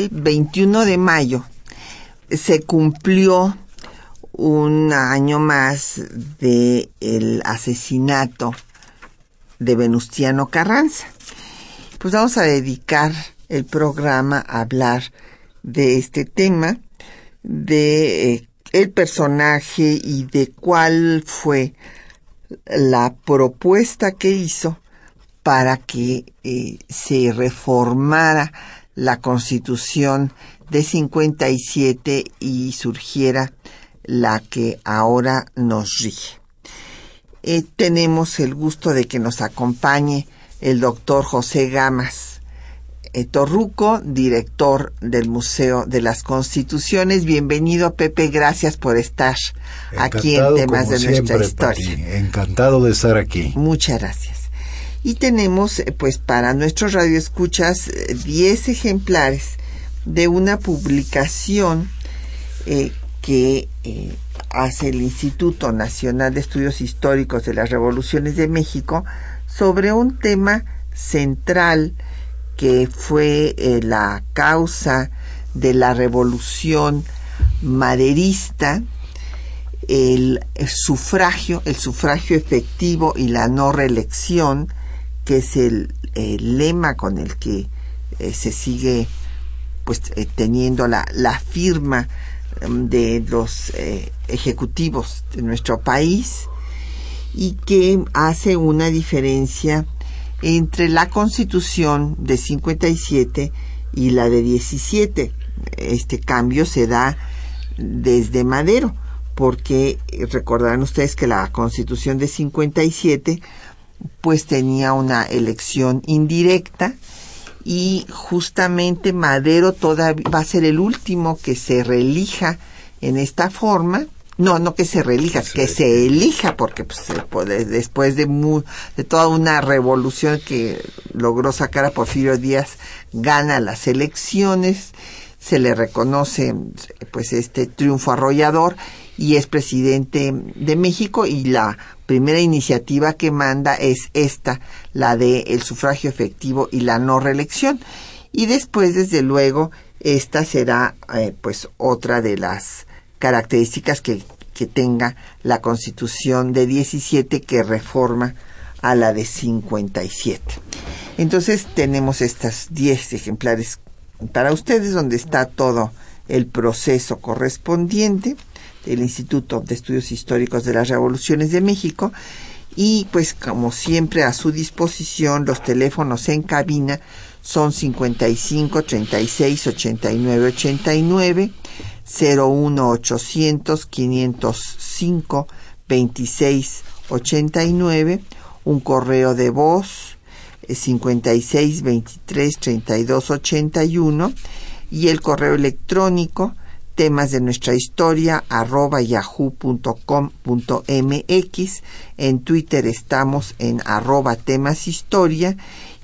El 21 de mayo se cumplió un año más de el asesinato de Venustiano Carranza. Pues vamos a dedicar el programa a hablar de este tema, de eh, el personaje y de cuál fue la propuesta que hizo para que eh, se reformara la constitución de 57 y surgiera la que ahora nos rige. Eh, tenemos el gusto de que nos acompañe el doctor José Gamas eh, Torruco, director del Museo de las Constituciones. Bienvenido, Pepe, gracias por estar aquí en temas de nuestra historia. Encantado de estar aquí. Muchas gracias. Y tenemos, eh, pues, para nuestros radioescuchas, 10 ejemplares de una publicación eh, que eh, hace el Instituto Nacional de Estudios Históricos de las Revoluciones de México sobre un tema central que fue eh, la causa de la revolución maderista, el, sufragio, el sufragio efectivo y la no reelección, que es el, lema con el que eh, se sigue pues teniendo la, la firma de los eh, ejecutivos de nuestro país y que hace una diferencia entre la constitución de 57 y la de 17. Este cambio se da desde Madero, porque recordarán ustedes que la constitución de 57 pues tenía una elección indirecta y justamente Madero todavía va a ser el último que se reelija en esta forma. No, no que se reelija, que se elija, porque pues, después de, de toda una revolución que logró sacar a Porfirio Díaz, gana las elecciones, se le reconoce pues este triunfo arrollador y es presidente de México y la primera iniciativa que manda es esta, la de el sufragio efectivo y la no reelección. Y después, desde luego, esta será eh, pues otra de las características que, que tenga la Constitución de 17 que reforma a la de 57. Entonces tenemos estas 10 ejemplares para ustedes donde está todo el proceso correspondiente del Instituto de Estudios Históricos de las Revoluciones de México y pues como siempre a su disposición los teléfonos en cabina son 55 36 89 89 01 800 505 26 89 un correo de voz 56 23 32 81 y el correo electrónico temas de nuestra historia arroba yahoo.com.mx. En Twitter estamos en arroba temas historia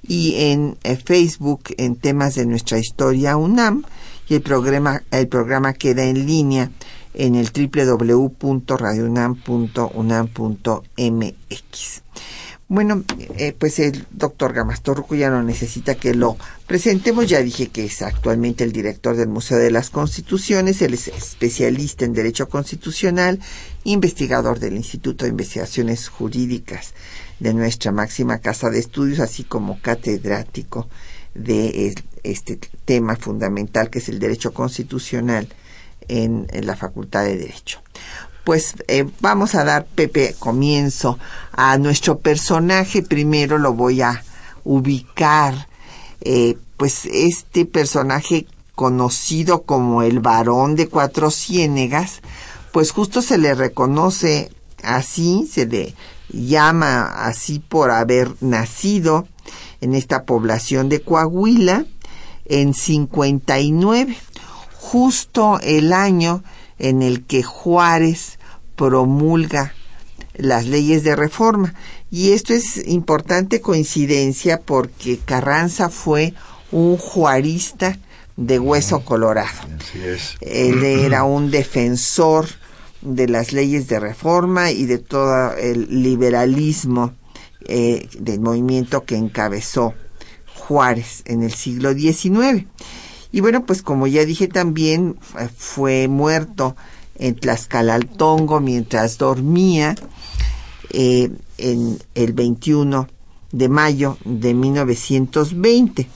y en eh, Facebook en temas de nuestra historia UNAM y el programa, el programa queda en línea en el www.radiounam.unam.mx. Bueno, eh, pues el doctor Gamastorruco ya no necesita que lo presentemos. Ya dije que es actualmente el director del Museo de las Constituciones. Él es especialista en Derecho Constitucional, investigador del Instituto de Investigaciones Jurídicas de nuestra máxima casa de estudios, así como catedrático de este tema fundamental que es el Derecho Constitucional en la Facultad de Derecho pues eh, vamos a dar, Pepe, comienzo a nuestro personaje. Primero lo voy a ubicar, eh, pues este personaje conocido como el varón de cuatro ciénegas, pues justo se le reconoce así, se le llama así por haber nacido en esta población de Coahuila en 59, justo el año en el que Juárez promulga las leyes de reforma. Y esto es importante coincidencia porque Carranza fue un juarista de hueso colorado. Él era un defensor de las leyes de reforma y de todo el liberalismo eh, del movimiento que encabezó Juárez en el siglo XIX. Y bueno, pues como ya dije también, fue muerto en Tlaxcalaltongo mientras dormía eh, en el 21 de mayo de 1920.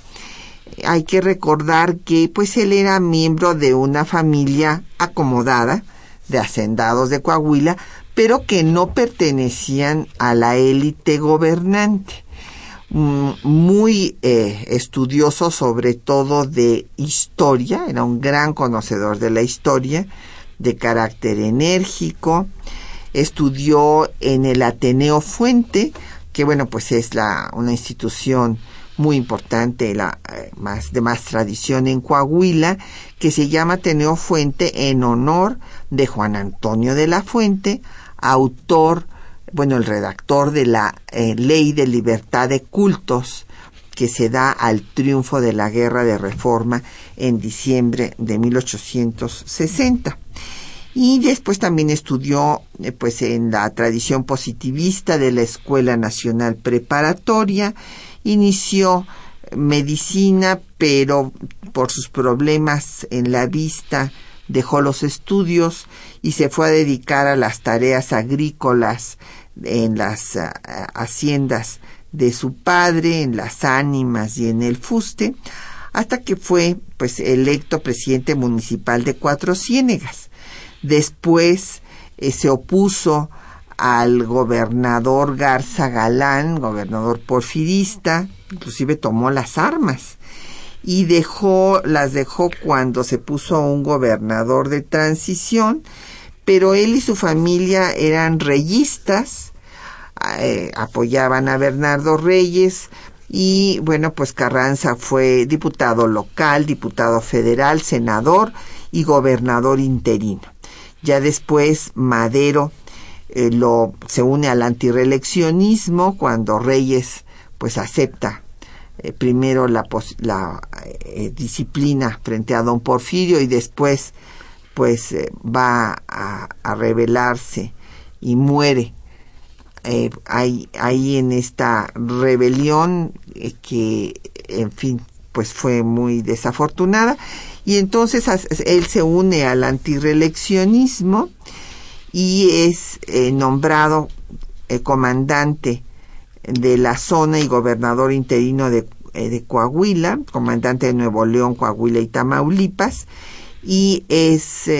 Hay que recordar que pues él era miembro de una familia acomodada de hacendados de Coahuila, pero que no pertenecían a la élite gobernante. Mm, muy eh, estudioso sobre todo de historia, era un gran conocedor de la historia, de carácter enérgico, estudió en el Ateneo Fuente, que bueno, pues es la, una institución muy importante, la eh, más de más tradición en Coahuila, que se llama Ateneo Fuente en honor de Juan Antonio de la Fuente, autor, bueno, el redactor de la eh, Ley de Libertad de Cultos, que se da al triunfo de la Guerra de Reforma en diciembre de 1860 y después también estudió eh, pues en la tradición positivista de la Escuela Nacional Preparatoria, inició medicina, pero por sus problemas en la vista dejó los estudios y se fue a dedicar a las tareas agrícolas en las eh, haciendas de su padre, en las ánimas y en el fuste, hasta que fue pues electo presidente municipal de Cuatro Ciénegas. Después eh, se opuso al gobernador Garza Galán, gobernador porfirista, inclusive tomó las armas y dejó, las dejó cuando se puso un gobernador de transición, pero él y su familia eran reyistas, eh, apoyaban a Bernardo Reyes, y bueno, pues Carranza fue diputado local, diputado federal, senador y gobernador interino. Ya después Madero eh, lo, se une al antireeleccionismo cuando Reyes pues acepta eh, primero la, la eh, disciplina frente a don Porfirio y después pues va a, a, rebelarse y muere ahí, ahí en esta rebelión que en fin pues fue muy desafortunada. Y entonces él se une al antireeleccionismo y es eh, nombrado eh, comandante de la zona y gobernador interino de, eh, de, Coahuila, comandante de Nuevo León, Coahuila y Tamaulipas, y es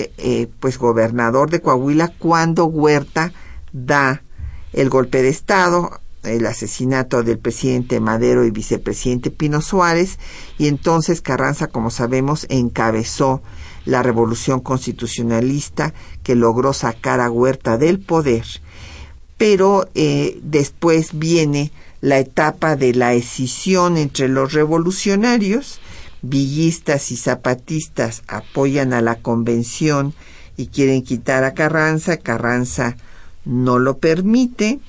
pues gobernador de Coahuila cuando Huerta da el golpe de Estado el asesinato del presidente Madero y vicepresidente Pino Suárez, y entonces Carranza, como sabemos, encabezó la revolución constitucionalista que logró sacar a Huerta del poder. Pero eh, después viene la etapa de la escisión entre los revolucionarios, villistas y zapatistas apoyan a la convención y quieren quitar a Carranza, Carranza no lo permite,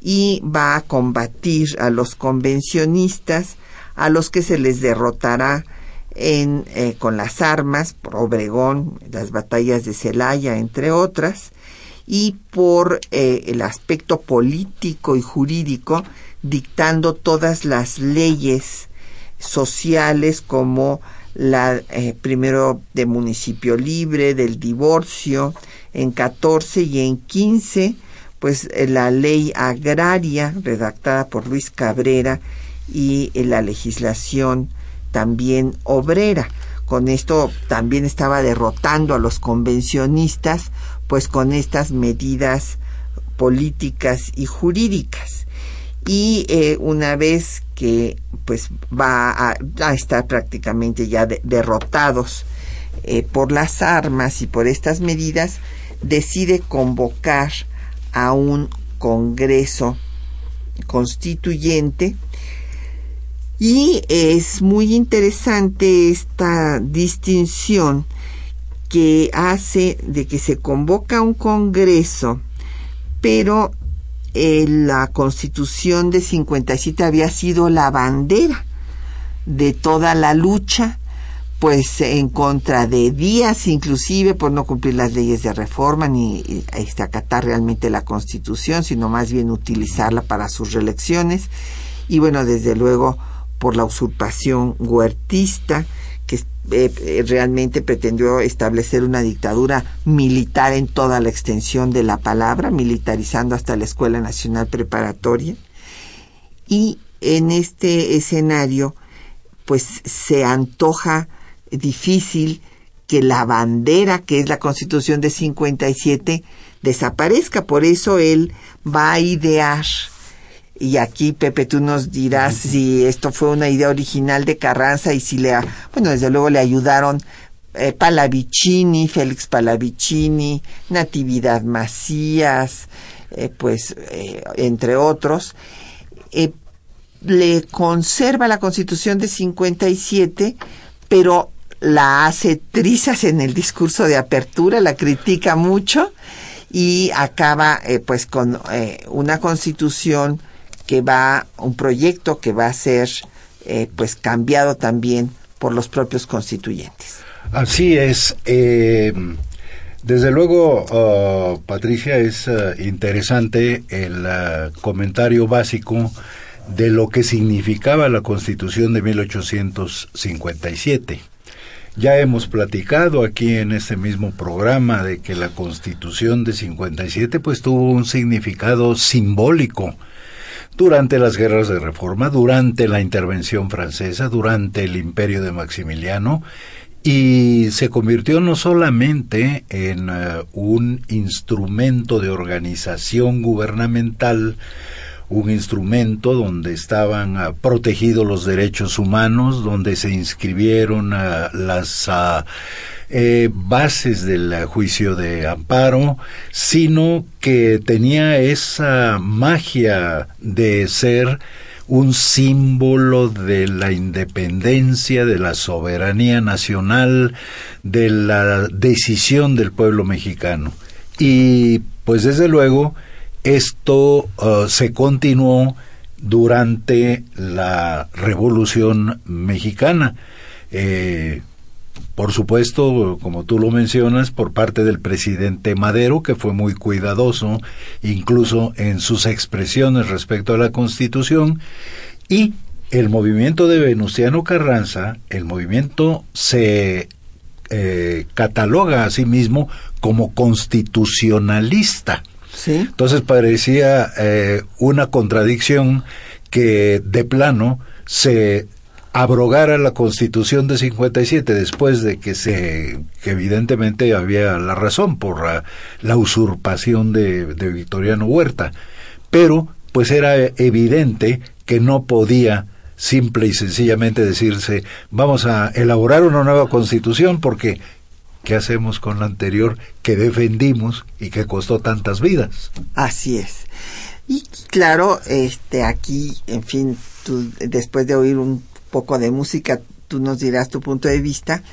y va a combatir a los convencionistas, a los que se les derrotará en, eh, con las armas, por Obregón, las batallas de Celaya, entre otras, y por eh, el aspecto político y jurídico, dictando todas las leyes sociales como la eh, primero de municipio libre, del divorcio, en 14 y en 15 pues eh, la ley agraria redactada por Luis Cabrera y eh, la legislación también obrera. Con esto también estaba derrotando a los convencionistas, pues con estas medidas políticas y jurídicas. Y eh, una vez que pues va a, estar prácticamente ya derrotados por las armas y por estas medidas, decide convocar a un Congreso Constituyente y es muy interesante esta distinción que hace de que se convoca un Congreso, pero eh, la Constitución de 57 había sido la bandera de toda la lucha pues en contra de Díaz, inclusive por no cumplir las leyes de reforma ni este, acatar realmente la Constitución, sino más bien utilizarla para sus reelecciones. Y bueno, desde luego por la usurpación huertista, que eh, eh, realmente pretendió establecer una dictadura militar en toda la extensión de la palabra, militarizando hasta la Escuela Nacional Preparatoria. Y en este escenario, pues se antoja difícil que la bandera, que es la Constitución de 57, desaparezca. Por eso él va a idear, y aquí Pepe tú nos dirás si esto fue una idea original de Carranza y si le, bueno, desde luego le ayudaron eh, Palavicini, Félix Palavicini, Natividad Macías, eh, pues eh, entre otros. le conserva la Constitución de 57, pero la hace trizas en el discurso de apertura, la critica mucho y acaba eh, pues con eh, una constitución que va, un proyecto que va a ser eh, pues cambiado también por los propios constituyentes. Así es. desde luego, uh, Patricia, es uh, interesante el comentario básico de lo que significaba la Constitución de 1857. Ya hemos platicado aquí en este mismo programa de que la Constitución de 57 pues tuvo un significado simbólico durante las guerras de reforma, durante la intervención francesa, durante el imperio de Maximiliano y se convirtió no solamente en eh, un instrumento de organización gubernamental, un instrumento donde estaban ah, protegidos los derechos humanos, donde se inscribieron ah, las ah, eh, bases del juicio de amparo, sino que tenía esa magia de ser un símbolo de la independencia, de la soberanía nacional, de la decisión del pueblo mexicano. Y pues desde luego, esto uh, se continuó durante la Revolución Mexicana. Eh, por supuesto, como tú lo mencionas, por parte del presidente Madero, que fue muy cuidadoso, incluso en sus expresiones respecto a la Constitución, y el movimiento de Venustiano Carranza, el movimiento se eh, cataloga a sí mismo como constitucionalista. Entonces parecía eh, una contradicción que de plano se abrogara la constitución de 57 después de que se evidentemente había la razón por la, usurpación de Victoriano Huerta. Pero pues era evidente que no podía simple y sencillamente decirse vamos a elaborar una nueva constitución porque ¿Qué hacemos con la anterior que defendimos y que costó tantas vidas? Así es. Y claro, este aquí, en fin, después de oír un poco de música, tú nos dirás tu punto de vista,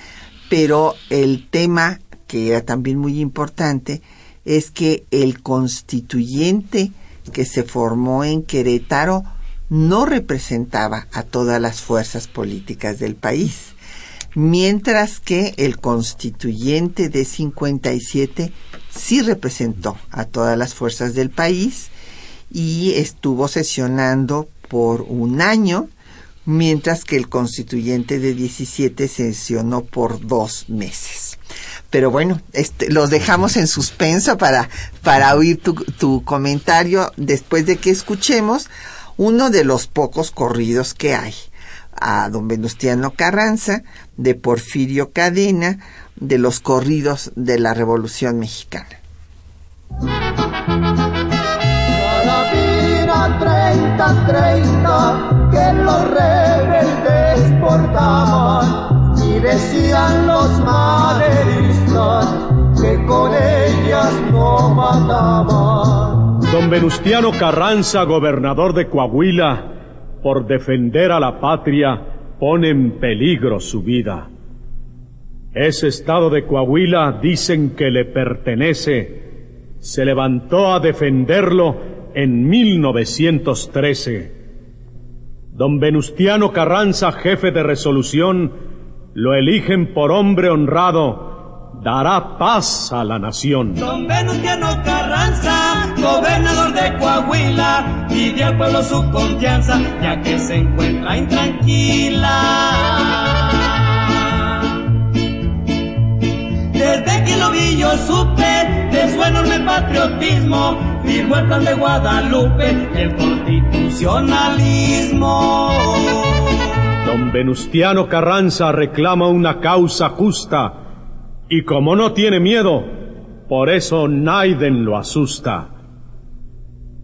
pero el tema que era también muy importante es que el constituyente que se formó en Querétaro no representaba a todas las fuerzas políticas del país mientras que el constituyente de 57 sí representó a todas las fuerzas del país y estuvo sesionando por un año, mientras que el constituyente de 17 sesionó por dos meses. Pero bueno, este, los dejamos en suspenso para, para oír tu, tu comentario después de que escuchemos uno de los pocos corridos que hay a don Venustiano Carranza, de Porfirio Cadena, de los corridos de la Revolución Mexicana. Carabina 30, 30, que los rebeldes portaban, y decían los maderistas que con ella guerras no mataban. Don Venustiano Carranza, gobernador de Coahuila, por defender a la patria, pone en peligro su vida. Ese estado de Coahuila dicen que le pertenece. Se levantó a defenderlo en 1913. Don Venustiano Carranza, jefe de resolución, lo eligen por hombre honrado, dará paz a la nación. Don Venustiano Carranza, gobernador de Coahuila, pide al pueblo su confianza, ya que se encuentra intranquila. Desde que lo vi yo supe de su enorme patriotismo, firmó el plan de Guadalupe, el constitucionalismo. Don Venustiano Carranza reclama una causa justa y como no tiene miedo, por eso Naiden lo asusta.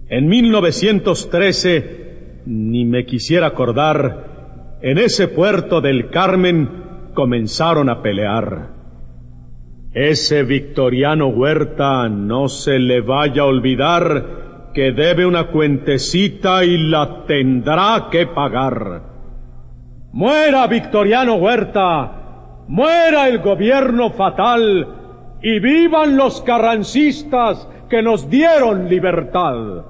En 1913, ni me quisiera acordar, en ese puerto del Carmen comenzaron a pelear. Ese victoriano Huerta no se le vaya a olvidar que debe una cuentecita y la tendrá que pagar. Muera Victoriano Huerta, muera el gobierno fatal y vivan los carrancistas que nos dieron libertad.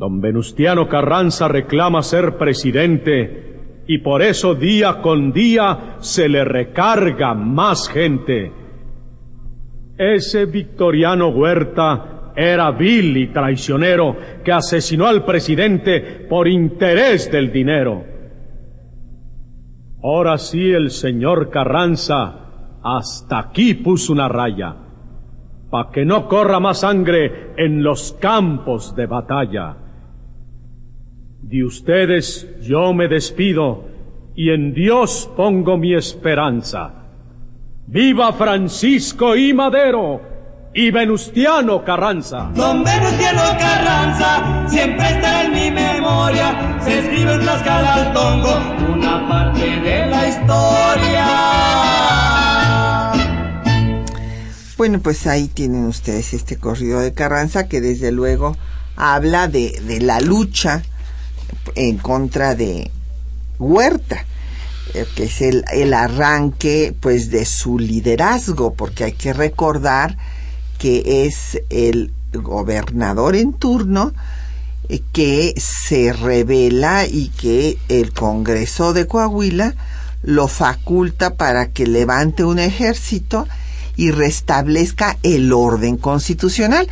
Don Venustiano Carranza reclama ser presidente y por eso día con día se le recarga más gente. Ese Victoriano Huerta era vil y traicionero que asesinó al presidente por interés del dinero. Ahora sí el señor Carranza hasta aquí puso una raya, para que no corra más sangre en los campos de batalla. De ustedes yo me despido y en Dios pongo mi esperanza. ¡Viva Francisco y Madero! y Venustiano Carranza. Don Venustiano Carranza siempre estará en mi memoria. Se escribe en Tlaxcala al Tongo una parte de la historia. Bueno, pues ahí tienen ustedes este corrido de Carranza que desde luego habla de, de la lucha en contra de Huerta eh, que es el, el arranque pues de su liderazgo porque hay que recordar que es el gobernador en turno eh, que se revela y que el Congreso de Coahuila lo faculta para que levante un ejército y restablezca el orden constitucional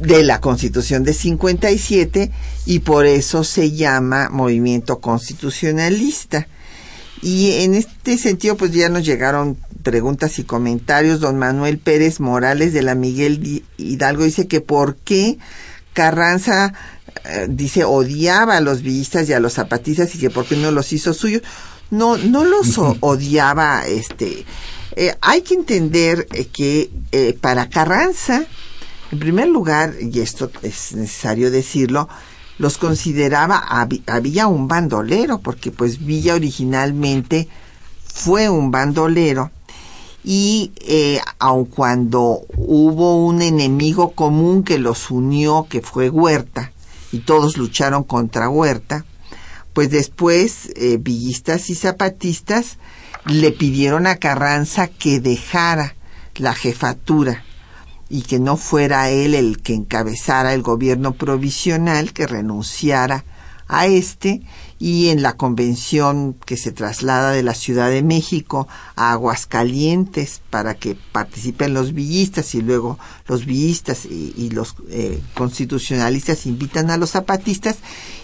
de la Constitución de 57 y por eso se llama movimiento constitucionalista. Y en este sentido, pues ya nos llegaron preguntas y comentarios. Don Manuel Pérez Morales de la Miguel Hidalgo dice que por qué Carranza, eh, dice, odiaba a los villistas y a los zapatistas y que por qué no los hizo suyos. No, no los odiaba, este. Eh, hay que entender eh, que para Carranza, en primer lugar, y esto es necesario decirlo, los consideraba, había un bandolero, porque pues Villa originalmente fue un bandolero, y eh, aun cuando hubo un enemigo común que los unió, que fue Huerta, y todos lucharon contra Huerta, pues después eh, villistas y zapatistas le pidieron a Carranza que dejara la jefatura y que no fuera él el que encabezara el gobierno provisional, que renunciara a este y en la convención que se traslada de la Ciudad de México a Aguascalientes para que participen los villistas y luego los villistas y, los eh, constitucionalistas invitan a los zapatistas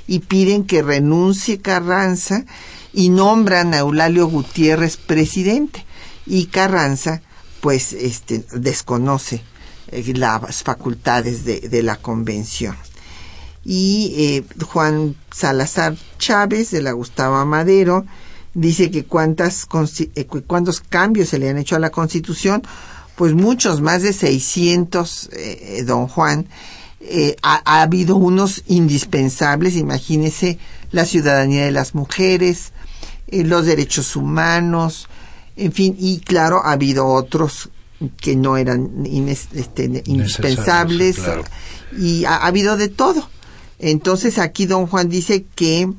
y piden que renuncie Carranza y nombran a Eulalio Gutiérrez presidente. Y Carranza pues este desconoce eh, las facultades de, la convención. Y eh, Juan Salazar Chávez de la Gustavo Madero dice que cuántas eh, cuántos cambios se le han hecho a la Constitución pues muchos más de 600 eh, don Juan. Ha, ha, habido unos indispensables imagínese la ciudadanía de las mujeres los derechos humanos en fin y claro ha habido otros que no eran este, indispensables y ha, habido de todo. Entonces aquí don Juan dice que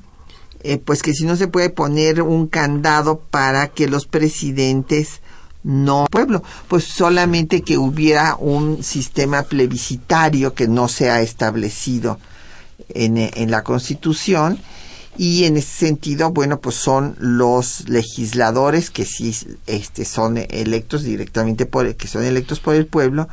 eh, pues que si no se puede poner un candado para que los presidentes no pueblo, pues solamente que hubiera un sistema plebiscitario que no se ha establecido en, en la Constitución y en ese sentido, bueno, pues son los legisladores que sí este, son electos directamente por, que son electos por el pueblo,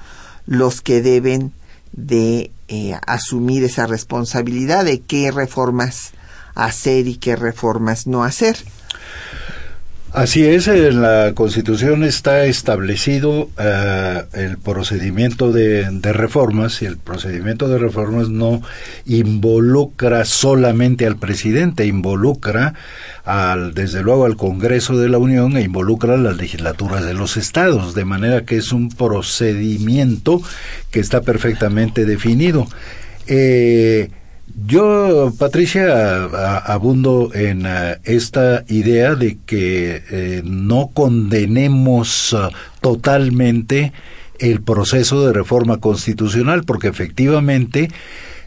los que deben de eh, asumir esa responsabilidad de qué reformas hacer y qué reformas no hacer. Así es, en la Constitución está establecido eh, el procedimiento de, reformas y el procedimiento de reformas no involucra solamente al presidente, involucra al, desde luego al Congreso de la Unión e involucra a las legislaturas de los estados, de manera que es un procedimiento que está perfectamente definido. Eh, yo, Patricia, abundo en eh, esta idea de que eh, no condenemos eh, totalmente el proceso de reforma constitucional, porque efectivamente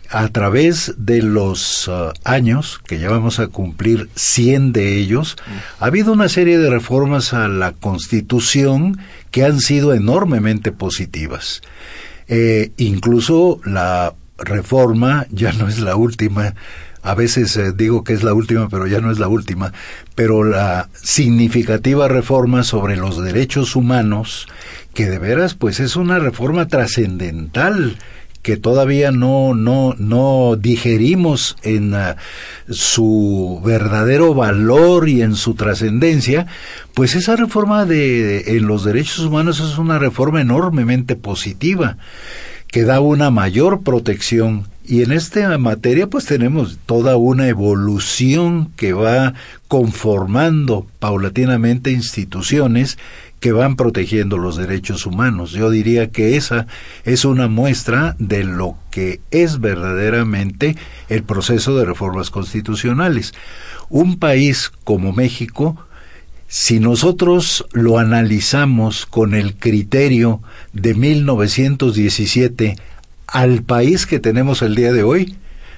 a través de los años, que ya vamos a cumplir 100 de ellos, ha habido una serie de reformas a la Constitución que han sido enormemente positivas. incluso la reforma ya no es la última. A veces eh, digo que es la última, pero ya no es la última. Pero la significativa reforma sobre los derechos humanos, que de veras, pues es una reforma trascendental que todavía no no no digerimos en ah, su verdadero valor y en su trascendencia, pues esa reforma de en los derechos humanos es una reforma enormemente positiva que da una mayor protección y en esta materia pues tenemos toda una evolución que va conformando paulatinamente instituciones que van protegiendo los derechos humanos. Yo diría que esa es una muestra de lo que es verdaderamente el proceso de reformas constitucionales. Un país como México si nosotros lo analizamos con el criterio de 1917 al país que tenemos el día de hoy,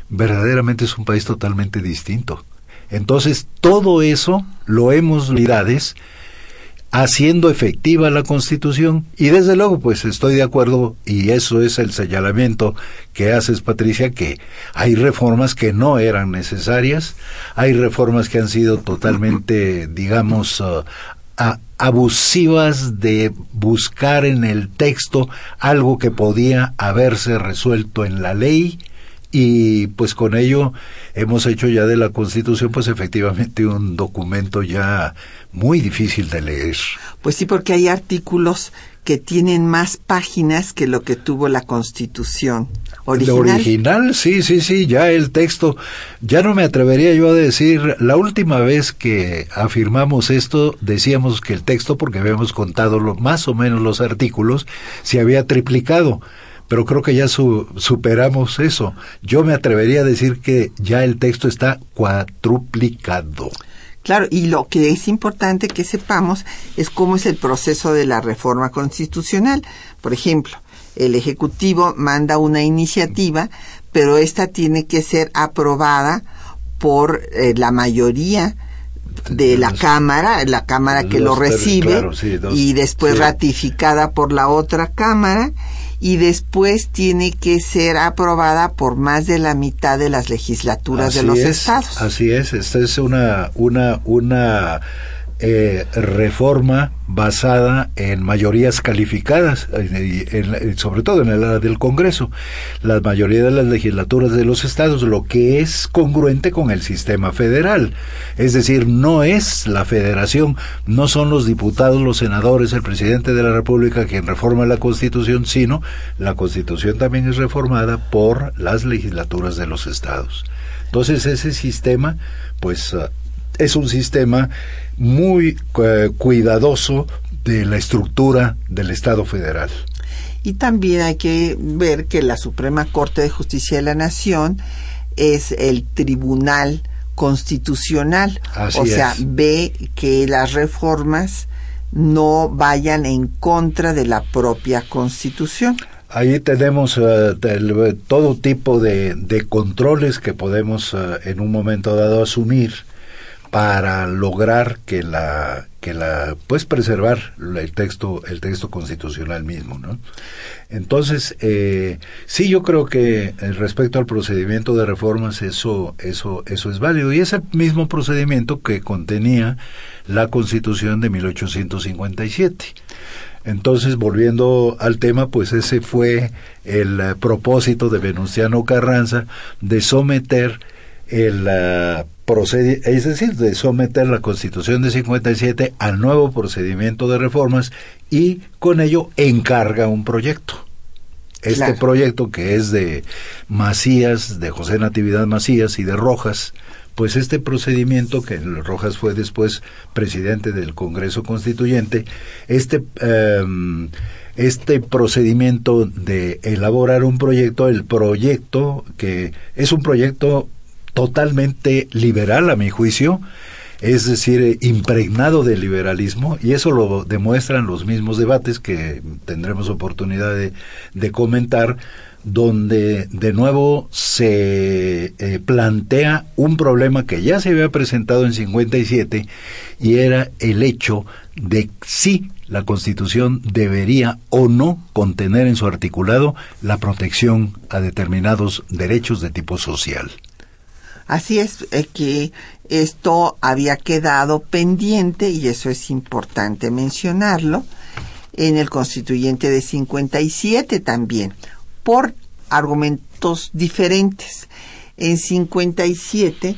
verdaderamente es un país totalmente distinto. Entonces, todo eso lo hemos lidades haciendo efectiva la Constitución. Y desde luego pues estoy de acuerdo y eso es el señalamiento que haces Patricia que hay reformas que no eran necesarias, hay reformas que han sido totalmente digamos uh, abusivas de buscar en el texto algo que podía haberse resuelto en la ley y pues con ello hemos hecho ya de la Constitución pues efectivamente un documento ya muy difícil de leer. Pues sí, porque hay artículos que tienen más páginas que lo que tuvo la Constitución. Original. original, sí, sí, sí, ya el texto, ya no me atrevería yo a decir, la última vez que afirmamos esto, decíamos que el texto, porque habíamos contado lo, más o menos los artículos, se había triplicado pero creo que ya superamos eso. Yo me atrevería a decir que ya el texto está cuatruplicado. Claro, y lo que es importante que sepamos es cómo es el proceso de la reforma constitucional. Por ejemplo, el Ejecutivo manda una iniciativa, pero esta tiene que ser aprobada por eh, la mayoría de la Cámara, la Cámara que lo recibe, y después ratificada por la otra Cámara, y después tiene que ser aprobada por más de la mitad de las legislaturas de los estados. Así es, esta es una, una, una eh, reforma basada en mayorías calificadas, sobre todo en el área del Congreso, la mayoría de las legislaturas de los estados, lo que es congruente con el sistema federal. Es decir, no es la federación, no son los diputados, los senadores, el presidente de la República quien reforma la Constitución, sino la Constitución también es reformada por las legislaturas de los estados. Entonces ese sistema, pues es un sistema muy eh, cuidadoso de la estructura del Estado federal. Y también hay que ver que la Suprema Corte de Justicia de la Nación es el tribunal constitucional. o sea, ve que las reformas no vayan en contra de la propia Constitución. Ahí tenemos eh, todo tipo de, controles que podemos en un momento dado asumir para lograr que la que la pues preservar el texto el texto constitucional mismo no entonces eh, sí yo creo que respecto al procedimiento de reformas eso eso eso es válido. Y es el mismo procedimiento que contenía la Constitución de 1857 entonces, volviendo al tema, pues ese fue el eh, propósito de Venustiano Carranza de someter el uh, es decir, de someter la Constitución de 57 al nuevo procedimiento de reformas y con ello encarga un proyecto. Este proyecto que es de Macías, de José Natividad Macías y de Rojas, pues este procedimiento, que Rojas fue después presidente del Congreso Constituyente, este, em, este procedimiento de elaborar un proyecto, el proyecto que es un proyecto totalmente liberal a mi juicio, es decir, impregnado de liberalismo, y eso lo demuestran los mismos debates que tendremos oportunidad de, de comentar, donde de nuevo se eh, plantea un problema que ya se había presentado en 57 y era el hecho de si la Constitución debería o no contener en su articulado la protección a determinados derechos de tipo social. Así es eh, que esto había quedado pendiente y eso es importante mencionarlo en el constituyente de 57 también por argumentos diferentes. En 57,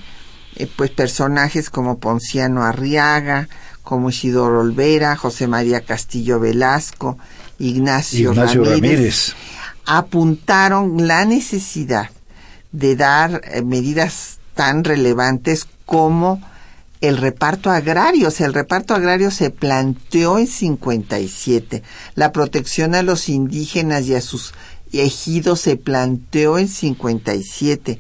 eh, pues personajes como Ponciano Arriaga, como Isidoro Olvera, José María Castillo Velasco, Ignacio, Ramírez, apuntaron la necesidad de dar eh, medidas tan relevantes como el reparto agrario. O sea, el reparto agrario se planteó en 57. La protección a los indígenas y a sus ejido se planteó en 57,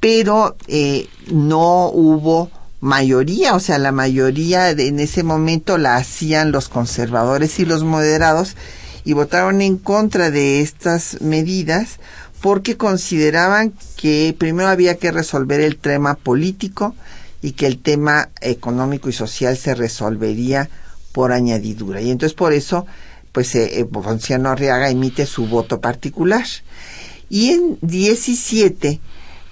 pero eh, no hubo mayoría, o sea, la mayoría en ese momento la hacían los conservadores y los moderados y votaron en contra de estas medidas porque consideraban que primero había que resolver el tema político y que el tema económico y social se resolvería por añadidura. Y entonces por eso pues eh, eh Arriaga emite su voto particular. Y en 17,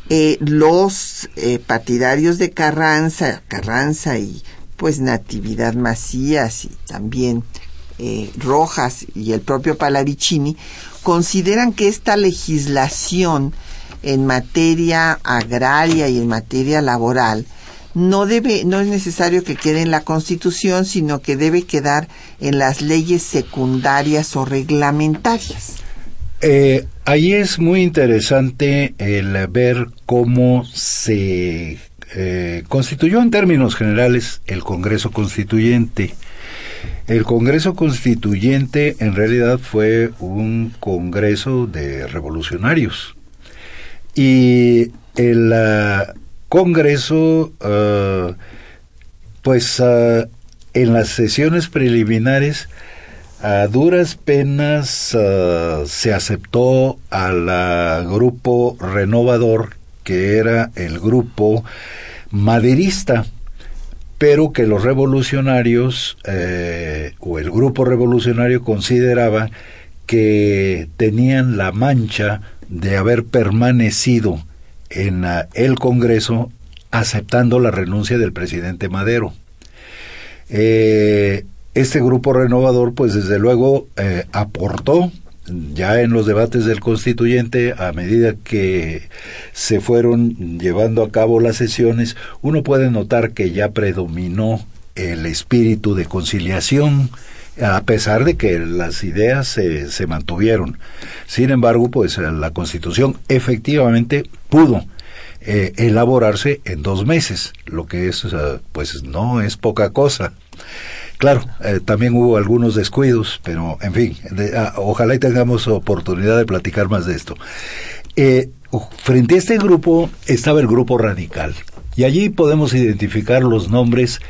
eh, los eh, partidarios de Carranza, Carranza y pues Natividad Macías y también Rojas y el propio Palavicini consideran que esta legislación en materia agraria y en materia laboral no debe, no es necesario que quede en la Constitución, sino que debe quedar en las leyes secundarias o reglamentarias. Eh, ahí es muy interesante el ver cómo se eh, constituyó en términos generales el Congreso Constituyente. El Congreso Constituyente en realidad fue un Congreso de revolucionarios. Y el, Congreso, uh, pues uh, en las sesiones preliminares, a duras penas se aceptó al grupo renovador, que era el grupo maderista, pero que los revolucionarios eh, o el grupo revolucionario consideraba que tenían la mancha de haber permanecido en el Congreso aceptando la renuncia del presidente Madero. Eh, este grupo renovador, pues desde luego eh, aportó ya en los debates del constituyente, a medida que se fueron llevando a cabo las sesiones, uno puede notar que ya predominó el espíritu de conciliación, a pesar de que las ideas se, mantuvieron. Sin embargo, pues la Constitución efectivamente pudo eh, elaborarse en dos meses, lo que es, pues no es poca cosa. Claro, eh, también hubo algunos descuidos, pero en fin, ah, ojalá y tengamos oportunidad de platicar más de esto. Eh, frente a este grupo estaba el grupo radical, y allí podemos identificar los nombres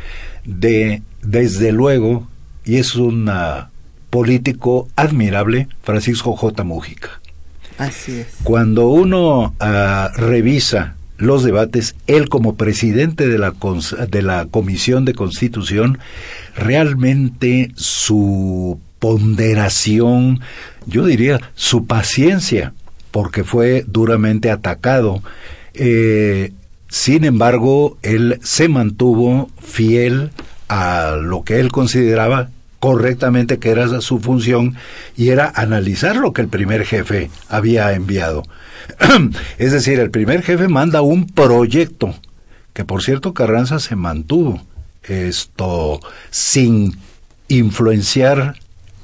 de, desde luego, y es un ah, político admirable, Francisco J. Mujica. Así es. Cuando uno ah, revisa los debates, él como presidente de la, de la Comisión de Constitución, realmente su ponderación, yo diría su paciencia, porque fue duramente atacado. Eh, sin embargo, él se mantuvo fiel a lo que él consideraba correctamente que era su función y era analizar lo que el primer jefe había enviado. es decir, el primer jefe manda un proyecto, que por cierto Carranza se mantuvo esto sin influenciar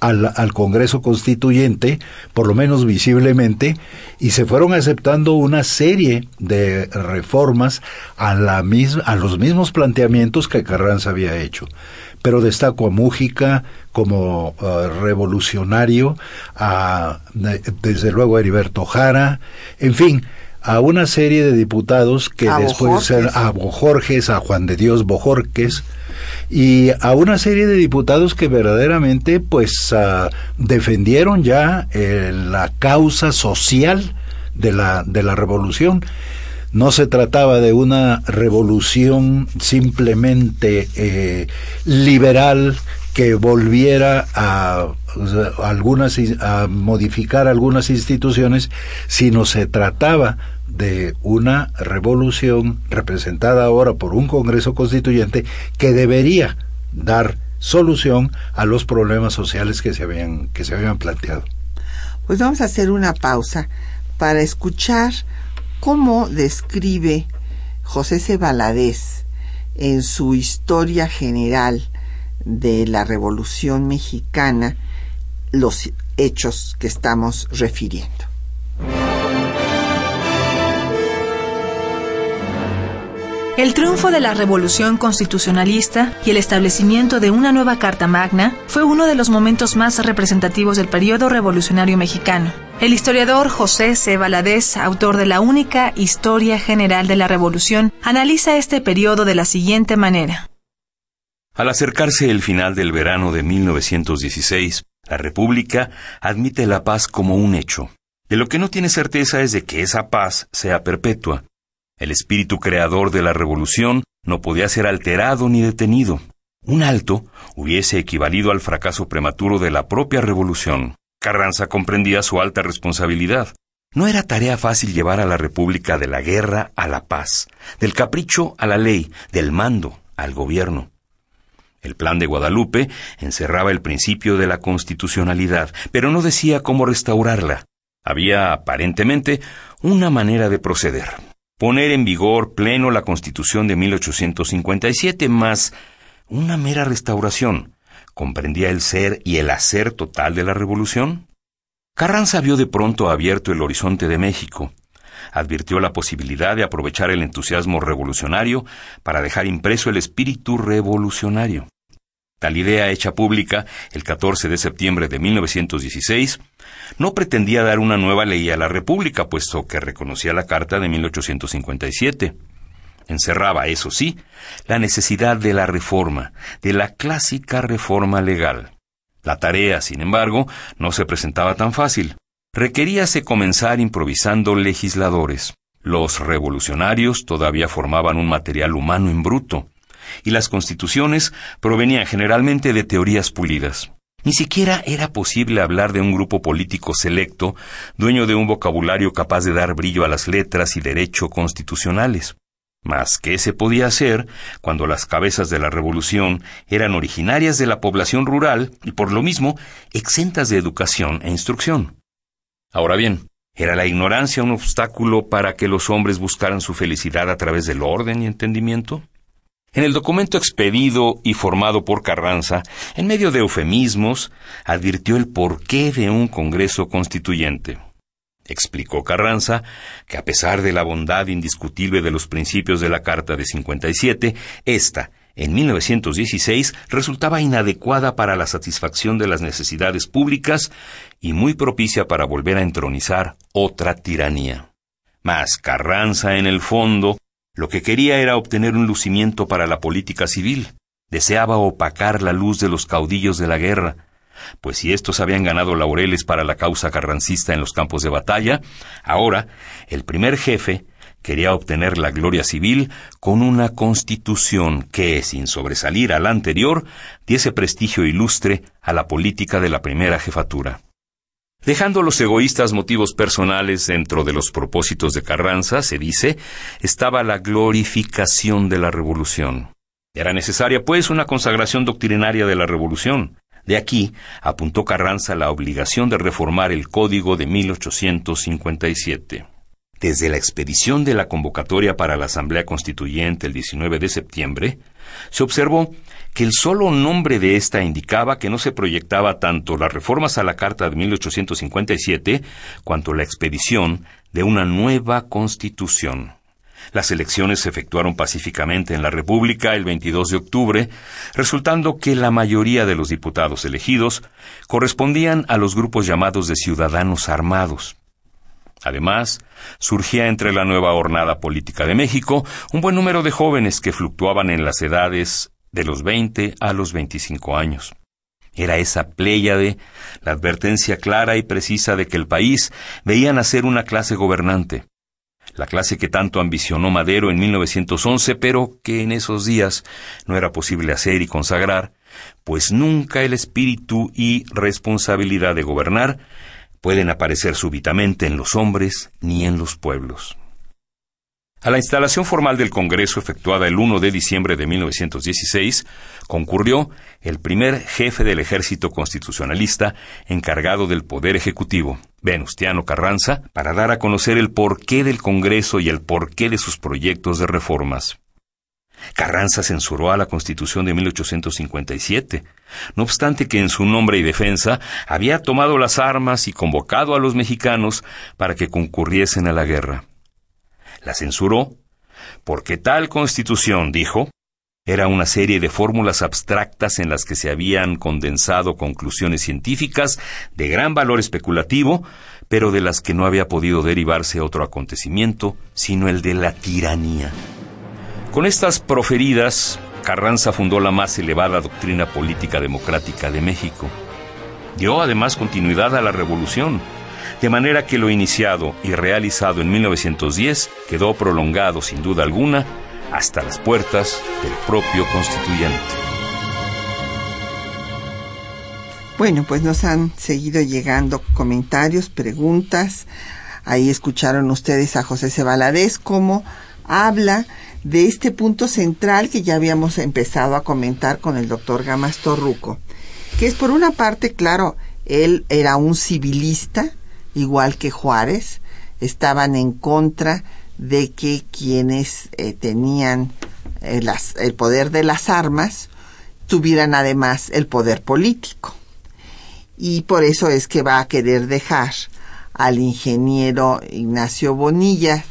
al, al, Congreso Constituyente, por lo menos visiblemente, y se fueron aceptando una serie de reformas a, la a los mismos planteamientos que Carranza había hecho. Pero destaco a Mújica como uh, revolucionario, a, desde luego a Heriberto Jara, en fin, a una serie de diputados que A después Bojorques. a Bojorges, a Juan de Dios Bojorques, y a una serie de diputados que verdaderamente pues ah, defendieron ya eh, la causa social de la, de la revolución. No se trataba de una revolución simplemente eh, liberal que volviera a, algunas a modificar algunas instituciones, sino se trataba de una revolución representada ahora por un Congreso Constituyente que debería dar solución a los problemas sociales que se habían que se habían planteado. Pues vamos a hacer una pausa para escuchar cómo describe José C. Valadez en su historia general de la Revolución Mexicana los hechos que estamos refiriendo. El triunfo de la revolución constitucionalista y el establecimiento de una nueva Carta Magna fue uno de los momentos más representativos del periodo revolucionario mexicano. El historiador José C. Valadez, autor de la única Historia General de la Revolución, analiza este periodo de la siguiente manera. Al acercarse el final del verano de 1916, la República admite la paz como un hecho. De lo que no tiene certeza es de que esa paz sea perpetua. El espíritu creador de la revolución no podía ser alterado ni detenido. Un alto hubiese equivalido al fracaso prematuro de la propia revolución. Carranza comprendía su alta responsabilidad. No era tarea fácil llevar a la República de la guerra a la paz, del capricho a la ley, del mando al gobierno. El plan de Guadalupe encerraba el principio de la constitucionalidad, pero no decía cómo restaurarla. Había, aparentemente, una manera de proceder. Poner en vigor pleno la Constitución de 1857, más una mera restauración. ¿Comprendía el ser y el hacer total de la revolución? Carranza vio de pronto abierto el horizonte de México. Advirtió la posibilidad de aprovechar el entusiasmo revolucionario para dejar impreso el espíritu revolucionario. Tal idea hecha pública el 14 de septiembre de 1916 no pretendía dar una nueva ley a la República, puesto que reconocía la Carta de 1857. Encerraba, eso sí, la necesidad de la reforma, de la clásica reforma legal. La tarea, sin embargo, no se presentaba tan fácil. Requeríase comenzar improvisando legisladores. Los revolucionarios todavía formaban un material humano en bruto, y las constituciones provenían generalmente de teorías pulidas. Ni siquiera era posible hablar de un grupo político selecto, dueño de un vocabulario capaz de dar brillo a las letras y derecho constitucionales. Mas, ¿qué se podía hacer cuando las cabezas de la revolución eran originarias de la población rural y por lo mismo exentas de educación e instrucción? Ahora bien, ¿era la ignorancia un obstáculo para que los hombres buscaran su felicidad a través del orden y entendimiento? En el documento expedido y formado por Carranza, en medio de eufemismos, advirtió el porqué de un Congreso Constituyente. Explicó Carranza que a pesar de la bondad indiscutible de los principios de la Carta de 57, esta, en 1916, resultaba inadecuada para la satisfacción de las necesidades públicas y muy propicia para volver a entronizar otra tiranía. Mas Carranza, en el fondo, lo que quería era obtener un lucimiento para la política civil. deseaba opacar la luz de los caudillos de la guerra, pues si estos habían ganado laureles para la causa carrancista en los campos de batalla, ahora el primer jefe quería obtener la gloria civil con una constitución que, sin sobresalir a la anterior, diese prestigio ilustre a la política de la primera jefatura. Dejando los egoístas motivos personales dentro de los propósitos de Carranza, se dice, estaba la glorificación de la revolución. Era necesaria, pues, una consagración doctrinaria de la revolución. De aquí apuntó Carranza la obligación de reformar el Código de 1857. Desde la expedición de la convocatoria para la Asamblea Constituyente el 19 de septiembre, se observó que el solo nombre de esta indicaba que no se proyectaba tanto las reformas a la Carta de 1857 cuanto la expedición de una nueva Constitución. Las elecciones se efectuaron pacíficamente en la República el 22 de octubre, resultando que la mayoría de los diputados elegidos correspondían a los grupos llamados de ciudadanos armados. Además, surgía entre la nueva hornada política de México un buen número de jóvenes que fluctuaban en las edades de los 20 a los 25 años. Era esa pléyade la advertencia clara y precisa de que el país veía nacer una clase gobernante, la clase que tanto ambicionó Madero en 1911, pero que en esos días no era posible hacer y consagrar, pues nunca el espíritu y responsabilidad de gobernar pueden aparecer súbitamente en los hombres ni en los pueblos. A la instalación formal del Congreso efectuada el 1 de diciembre de 1916 concurrió el primer jefe del ejército constitucionalista encargado del Poder Ejecutivo, Venustiano Carranza, para dar a conocer el porqué del Congreso y el porqué de sus proyectos de reformas. Carranza censuró a la Constitución de 1857, no obstante que en su nombre y defensa había tomado las armas y convocado a los mexicanos para que concurriesen a la guerra. La censuró porque tal constitución, dijo, era una serie de fórmulas abstractas en las que se habían condensado conclusiones científicas de gran valor especulativo, pero de las que no había podido derivarse otro acontecimiento sino el de la tiranía. Con estas proferidas, Carranza fundó la más elevada doctrina política democrática de México. Dio además continuidad a la revolución, de manera que lo iniciado y realizado en 1910 quedó prolongado sin duda alguna hasta las puertas del propio constituyente. Bueno, pues nos han seguido llegando comentarios, preguntas. Ahí escucharon ustedes a José Cebaladez cómo habla de este punto central que ya habíamos empezado a comentar con el doctor Gamas Torruco, que es por una parte, claro, él era un civilista, igual que Juárez, estaban en contra de que quienes eh, tenían eh, el poder de las armas tuvieran además el poder político. Y por eso es que va a querer dejar al ingeniero Ignacio Bonilla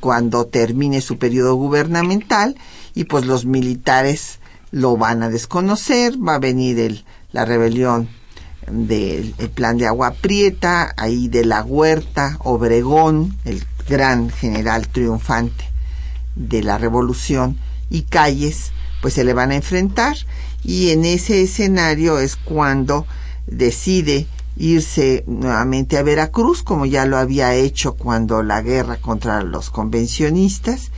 cuando termine su periodo gubernamental y pues los militares lo van a desconocer, va a venir el, la rebelión del plan de Agua Prieta, ahí de la Huerta, Obregón, el gran general triunfante de la revolución, y Calles, pues se le van a enfrentar. Y en ese escenario es cuando decide irse nuevamente a Veracruz, como ya lo había hecho cuando la guerra contra los convencionistas,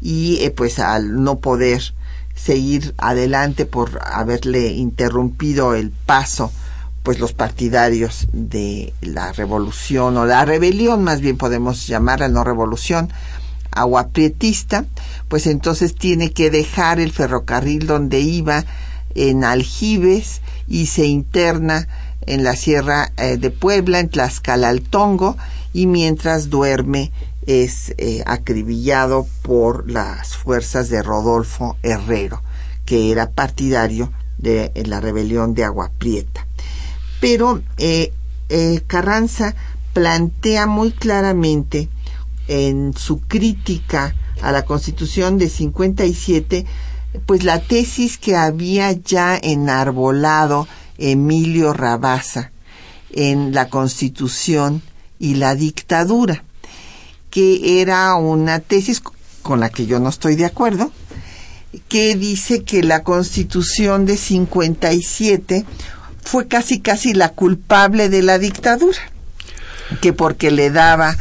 y eh, pues al no poder seguir adelante por haberle interrumpido el paso pues los partidarios de la revolución o la rebelión, más bien podemos llamarla no revolución, aguaprietista, pues entonces tiene que dejar el ferrocarril donde iba en Aljibes y se interna en la Sierra eh, de Puebla, en Tlaxcalaltongo, y mientras duerme es eh, acribillado por las fuerzas de Rodolfo Herrero, que era partidario de la rebelión de Agua Prieta. Pero eh, Carranza plantea muy claramente en su crítica a la Constitución de 57, pues la tesis que había ya enarbolado Emilio Rabasa en la Constitución y la dictadura, que era una tesis con la que yo no estoy de acuerdo, que dice que la constitución de 57 fue casi casi la culpable de la dictadura, que porque le daba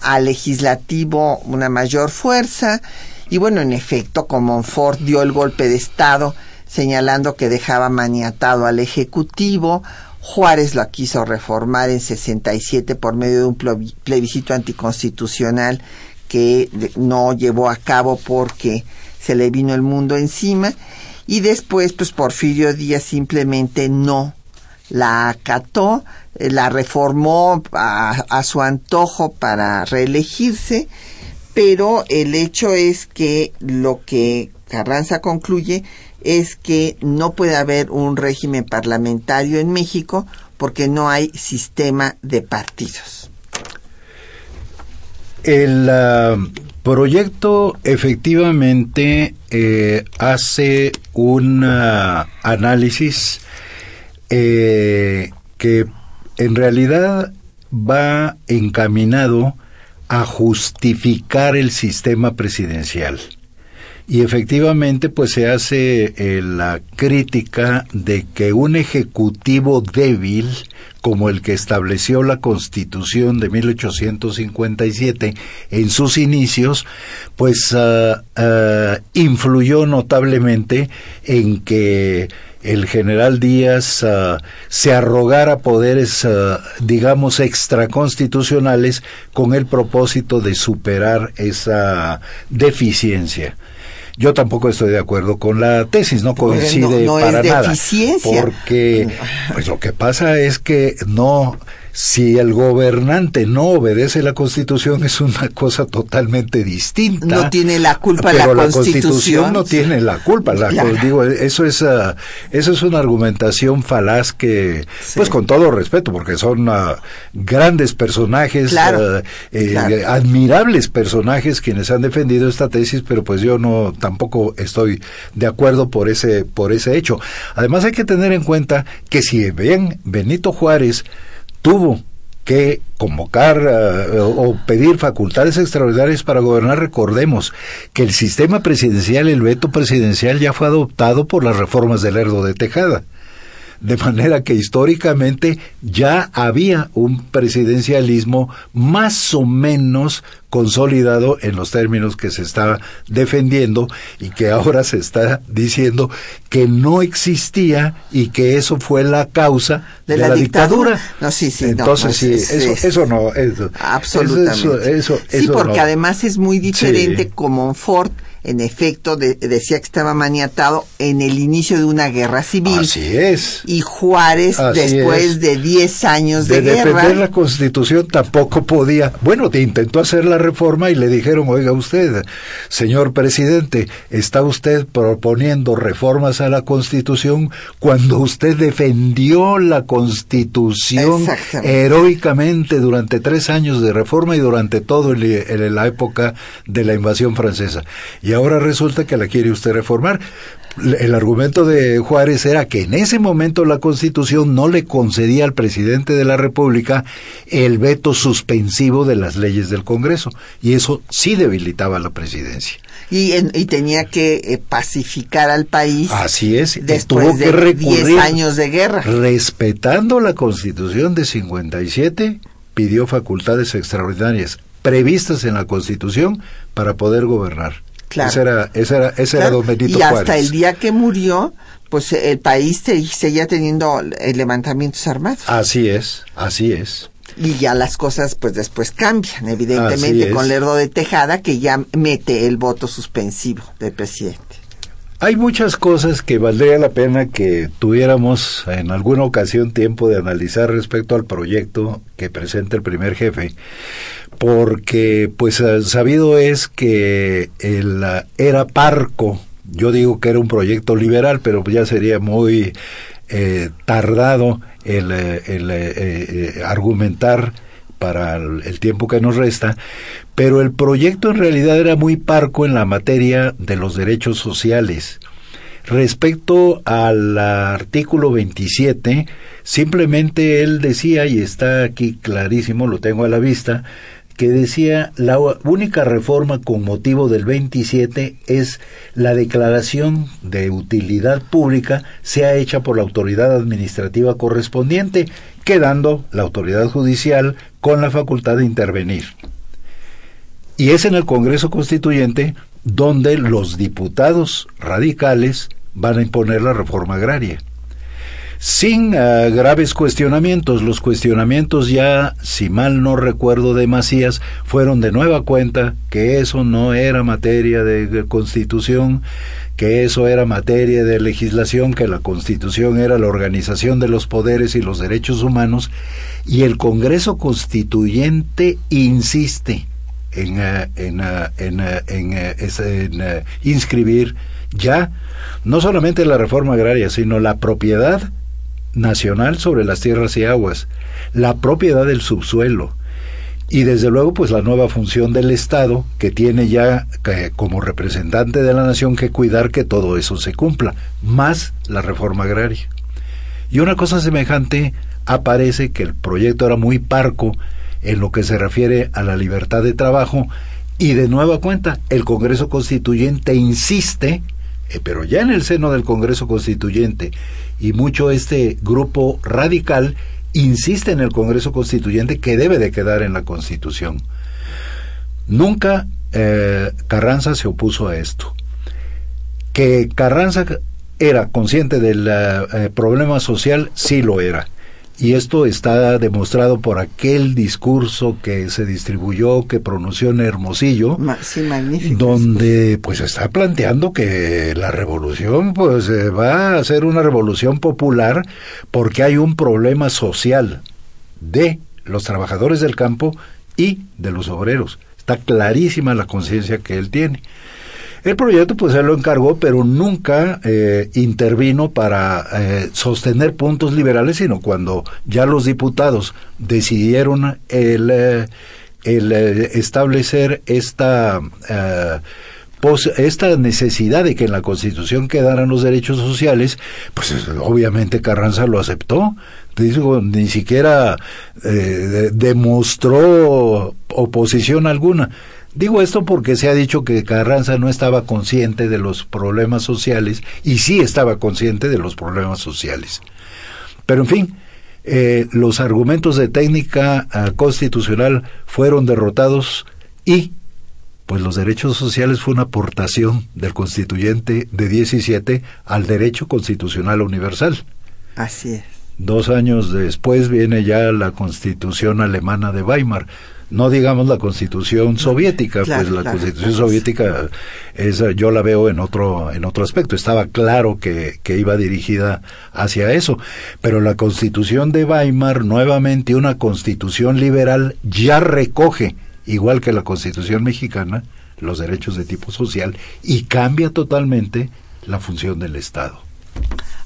al legislativo una mayor fuerza, y bueno, en efecto, Comonfort dio el golpe de Estado señalando que dejaba maniatado al Ejecutivo, Juárez lo quiso reformar en 67 por medio de un plebiscito anticonstitucional que no llevó a cabo porque se le vino el mundo encima. Y después pues Porfirio Díaz simplemente no la acató, eh, la reformó a, su antojo para reelegirse, pero el hecho es que lo que Carranza concluye es que no puede haber un régimen parlamentario en México porque no hay sistema de partidos. El ah, proyecto efectivamente eh, hace un ah, análisis eh, que en realidad va encaminado a justificar el sistema presidencial. Y efectivamente, pues se hace eh, la crítica de que un ejecutivo débil, como el que estableció la Constitución de 1857 en sus inicios, pues ah, ah, influyó notablemente en que el general Díaz ah, se arrogara poderes, digamos, extraconstitucionales con el propósito de superar esa deficiencia. Yo tampoco estoy de acuerdo con la tesis, no coincide no, para es nada. Porque pues lo que pasa es que no si el gobernante no obedece la Constitución es una cosa totalmente distinta. No tiene la culpa pero la, Constitución. no tiene la culpa. La, digo, eso es uh, eso es una argumentación falaz que, pues con todo respeto, porque son uh, grandes personajes, uh, eh, admirables personajes quienes han defendido esta tesis, pero pues yo no tampoco estoy de acuerdo por ese por ese hecho. Además hay que tener en cuenta que si bien Benito Juárez tuvo que convocar eh, o pedir facultades extraordinarias para gobernar, recordemos que el sistema presidencial, el veto presidencial ya fue adoptado por las reformas del Lerdo de Tejada de manera que históricamente ya había un presidencialismo más o menos consolidado en los términos que se estaba defendiendo y que ahora se está diciendo que no existía y que eso fue la causa de, la, dictadura. No, sí, sí, Entonces, sí, eso, eso no. absolutamente. Eso, sí, porque además es muy diferente como Ford en efecto decía que estaba maniatado en el inicio de una guerra civil. Así es. Y Juárez, después de 10 años de, de guerra. defender la constitución tampoco podía. Bueno, te intentó hacer la reforma y le dijeron, oiga usted, señor presidente, está usted proponiendo reformas a la constitución cuando usted defendió la constitución heroicamente durante tres años de reforma y durante todo la época de la invasión francesa. Y ahora resulta que la quiere usted reformar. El argumento de Juárez era que en ese momento la Constitución no le concedía al presidente de la República el veto suspensivo de las leyes del Congreso y eso sí debilitaba la presidencia. Y, tenía que eh, pacificar al país. Así es, después de que 10 años de guerra. Respetando la Constitución de 57, pidió facultades extraordinarias previstas en la Constitución para poder gobernar. Claro. Ese era, ese era, ese era don Benito Y hasta el día que murió, pues el país seguía teniendo levantamientos armados. Así es, así es. Y ya las cosas pues después cambian, evidentemente, con Lerdo de Tejada, que ya mete el voto suspensivo del presidente. Hay muchas cosas que valdría la pena que tuviéramos en alguna ocasión tiempo de analizar respecto al proyecto que presenta el primer jefe porque pues eh, sabido es que el, era Parco, yo digo que era un proyecto liberal, pero ya sería muy eh, tardado el, eh, argumentar para el, tiempo que nos resta, pero el proyecto en realidad era muy parco en la materia de los derechos sociales. Respecto al artículo 27, simplemente él decía, y está aquí clarísimo, lo tengo a la vista, que decía la única reforma con motivo del 27 es la declaración de utilidad pública sea hecha por la autoridad administrativa correspondiente, quedando la autoridad judicial con la facultad de intervenir. Y es en el Congreso Constituyente donde los diputados radicales van a imponer la reforma agraria sin ah, graves cuestionamientos. Los cuestionamientos ya, si mal no recuerdo de Macías, fueron de nueva cuenta que eso no era materia de constitución, que eso era materia de legislación, que la constitución era la organización de los poderes y los derechos humanos, y el Congreso Constituyente insiste en, ah, en, en inscribir ya no solamente la reforma agraria, sino la propiedad nacional sobre las tierras y aguas, la propiedad del subsuelo y desde luego pues la nueva función del Estado que tiene ya como representante de la nación que cuidar que todo eso se cumpla, más la reforma agraria. Y una cosa semejante aparece que el proyecto era muy parco en lo que se refiere a la libertad de trabajo y de nueva cuenta el Congreso Constituyente insiste eh, pero ya en el seno del Congreso Constituyente y mucho este grupo radical insiste en el Congreso Constituyente que debe de quedar en la Constitución. Nunca eh, Carranza se opuso a esto. Que Carranza era consciente del eh, problema social, sí lo era. Y esto está demostrado por aquel discurso que se distribuyó, que pronunció en Hermosillo, donde pues está planteando que la revolución pues eh, va a ser una revolución popular porque hay un problema social de los trabajadores del campo y de los obreros. Está clarísima la conciencia que él tiene. El proyecto pues se lo encargó, pero nunca eh, intervino para eh, sostener puntos liberales, sino cuando ya los diputados decidieron el, eh, establecer esta esta necesidad de que en la Constitución quedaran los derechos sociales, pues obviamente Carranza lo aceptó. Ni siquiera demostró oposición alguna. Digo esto porque se ha dicho que Carranza no estaba consciente de los problemas sociales y sí estaba consciente de los problemas sociales. Pero en fin, eh, los argumentos de técnica ah, constitucional fueron derrotados y pues los derechos sociales fue una aportación del constituyente de 17 al derecho constitucional universal. Así es. Dos años después viene ya la constitución alemana de Weimar no digamos la constitución soviética, pues la constitución soviética esa yo la veo en otro, en otro aspecto. Estaba claro que, que iba dirigida hacia eso. Pero la constitución de Weimar, nuevamente una constitución liberal, ya recoge, igual que la constitución mexicana, los derechos de tipo social y cambia totalmente la función del Estado.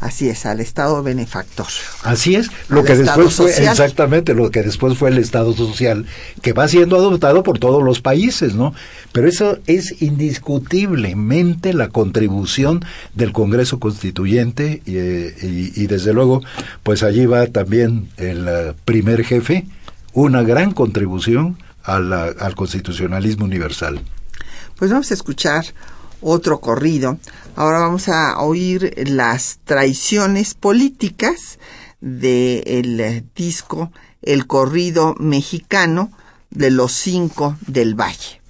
Así es, al Estado benefactor. Así es, lo que después fue exactamente lo que después fue el Estado social, que va siendo adoptado por todos los países, ¿no? Pero eso es indiscutiblemente la contribución del Congreso Constituyente y, y, desde luego, pues allí va también el eh, primer jefe, una gran contribución al constitucionalismo universal. Pues vamos a escuchar otro corrido. Ahora vamos a oír las traiciones políticas del disco El corrido mexicano de los cinco del Valle.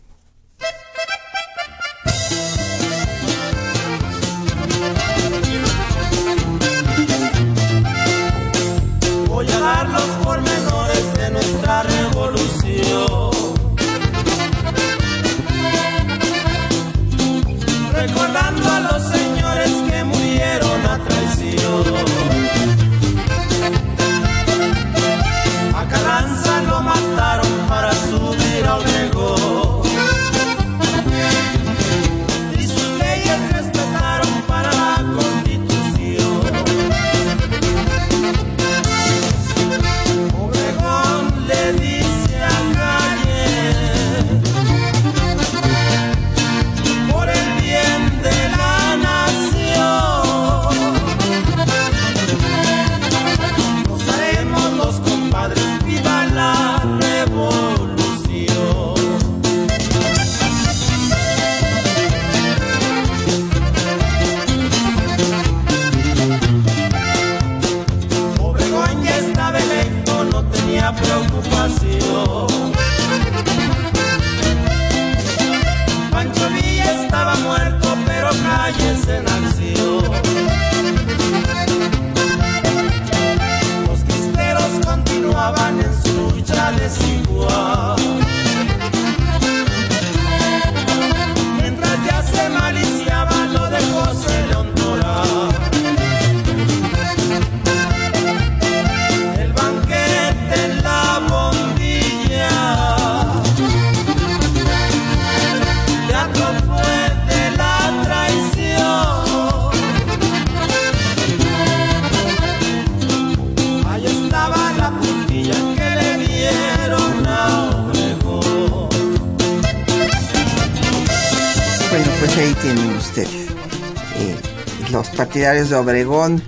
De Obregón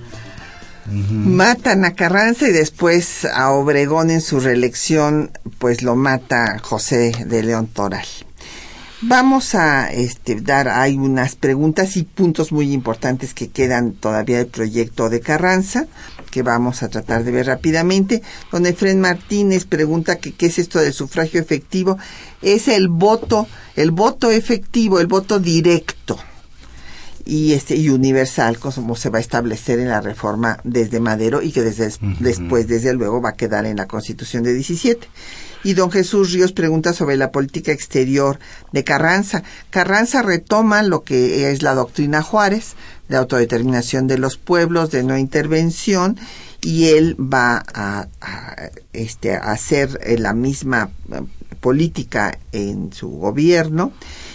matan a Carranza y después a Obregón en su reelección, pues lo mata José de León Toral. Vamos a este, dar, hay unas preguntas y puntos muy importantes que quedan todavía del proyecto de Carranza, que vamos a tratar de ver rápidamente. Don Efren Martínez pregunta que qué es esto del sufragio efectivo. Es el voto, el voto efectivo, el voto directo y este y universal como se va a establecer en la reforma desde Madero y que desde después desde luego va a quedar en la Constitución de 17. Y don Jesús Ríos pregunta sobre la política exterior de Carranza. Carranza retoma lo que es la doctrina Juárez, de autodeterminación de los pueblos, de no intervención, y él va a, este, a hacer eh, la misma eh, política en su gobierno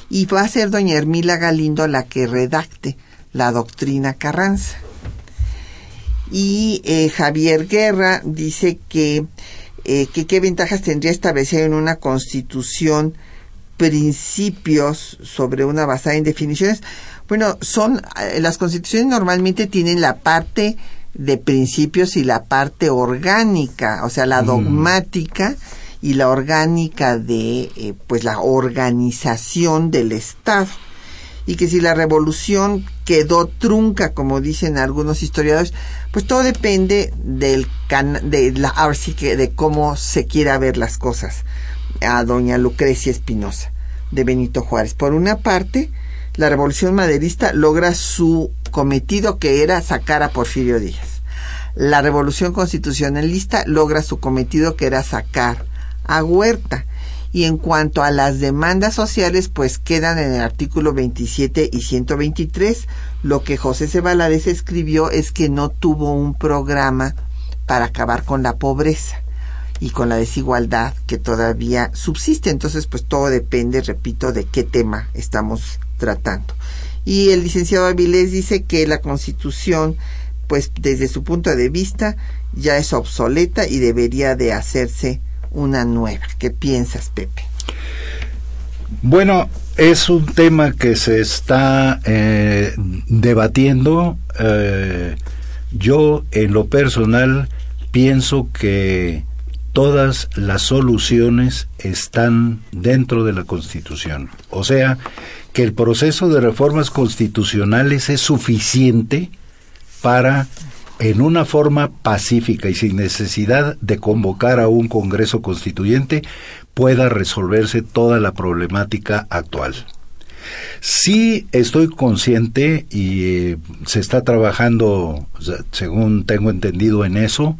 y va a ser doña Hermila Galindo la que redacte la doctrina Carranza. Y eh, Javier Guerra dice que eh, que qué ventajas tendría establecer en una constitución principios sobre una basada en definiciones. Bueno, son eh, las constituciones normalmente tienen la parte de principios y la parte orgánica, o sea, la dogmática y la orgánica de eh, pues la organización del Estado y que si la revolución quedó trunca, como dicen algunos historiadores, pues todo depende del de la de cómo se quiera ver las cosas. A doña Lucrecia Espinosa de Benito Juárez. Por una parte, la revolución maderista logra su cometido que era sacar a Porfirio Díaz. La revolución constitucionalista logra su cometido que era sacar a Huerta y en cuanto a las demandas sociales, pues quedan en el artículo 27 y 123. Lo que José C. escribió es que no tuvo un programa para acabar con la pobreza y con la desigualdad que todavía subsiste. Entonces, pues todo depende, repito, de qué tema estamos tratando. Y el licenciado Avilés dice que la Constitución, pues desde su punto de vista, ya es obsoleta y debería de hacerse una nueva. ¿Qué piensas, Pepe? Bueno, es un tema que se está eh, debatiendo. Eh, yo, en lo personal, pienso que todas las soluciones están dentro de la Constitución. O sea, que el proceso de reformas constitucionales es suficiente para en una forma pacífica y sin necesidad de convocar a un Congreso Constituyente, pueda resolverse toda la problemática actual. Sí estoy consciente y eh, se está trabajando, según tengo entendido en eso,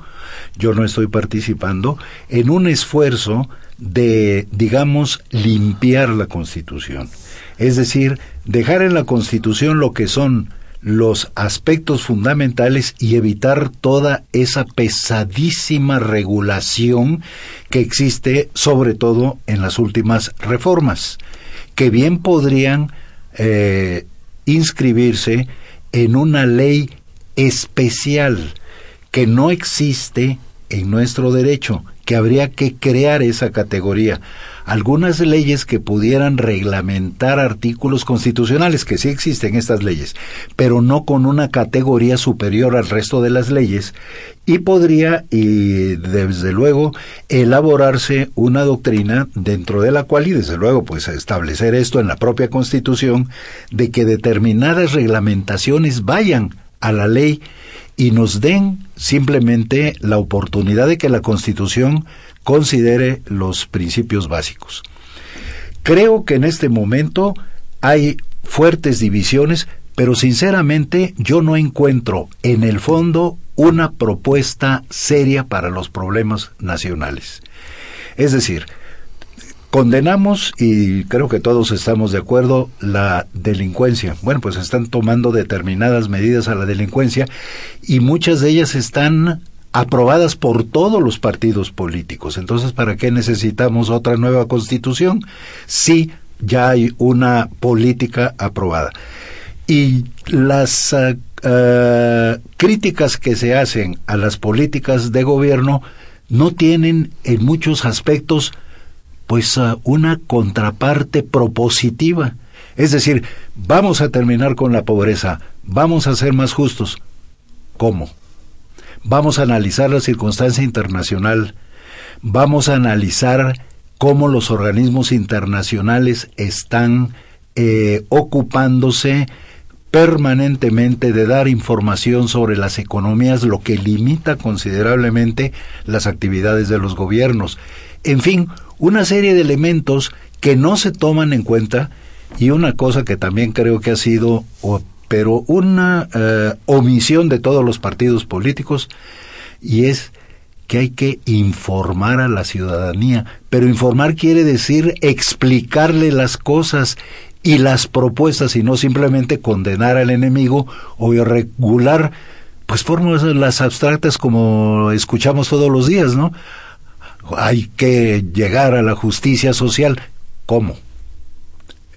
yo no estoy participando, en un esfuerzo de, digamos, limpiar la Constitución. Es decir, dejar en la Constitución lo que son los aspectos fundamentales y evitar toda esa pesadísima regulación que existe sobre todo en las últimas reformas, que bien podrían eh, inscribirse en una ley especial que no existe en nuestro derecho, que habría que crear esa categoría algunas leyes que pudieran reglamentar artículos constitucionales, que sí existen estas leyes, pero no con una categoría superior al resto de las leyes, y podría, y desde luego, elaborarse una doctrina dentro de la cual, y desde luego, pues establecer esto en la propia Constitución, de que determinadas reglamentaciones vayan a la ley y nos den simplemente la oportunidad de que la Constitución considere los principios básicos. Creo que en este momento hay fuertes divisiones, pero sinceramente yo no encuentro en el fondo una propuesta seria para los problemas nacionales. Es decir, condenamos, y creo que todos estamos de acuerdo, la delincuencia. Bueno, pues están tomando determinadas medidas a la delincuencia y muchas de ellas están aprobadas por todos los partidos políticos. Entonces, ¿para qué necesitamos otra nueva constitución si ya hay una política aprobada? Y las eh, eh, críticas que se hacen a las políticas de gobierno no tienen en muchos aspectos pues eh, una contraparte propositiva. Es decir, vamos a terminar con la pobreza, vamos a ser más justos. ¿Cómo? Vamos a analizar la circunstancia internacional, vamos a analizar cómo los organismos internacionales están eh, ocupándose permanentemente de dar información sobre las economías, lo que limita considerablemente las actividades de los gobiernos. En fin, una serie de elementos que no se toman en cuenta y una cosa que también creo que ha sido, pero una eh, omisión de todos los partidos políticos, y es que hay que informar a la ciudadanía, pero informar quiere decir explicarle las cosas y las propuestas y no simplemente condenar al enemigo o irregular pues formas las abstractas como escuchamos todos los días, ¿no? Hay que llegar a la justicia social. ¿Cómo?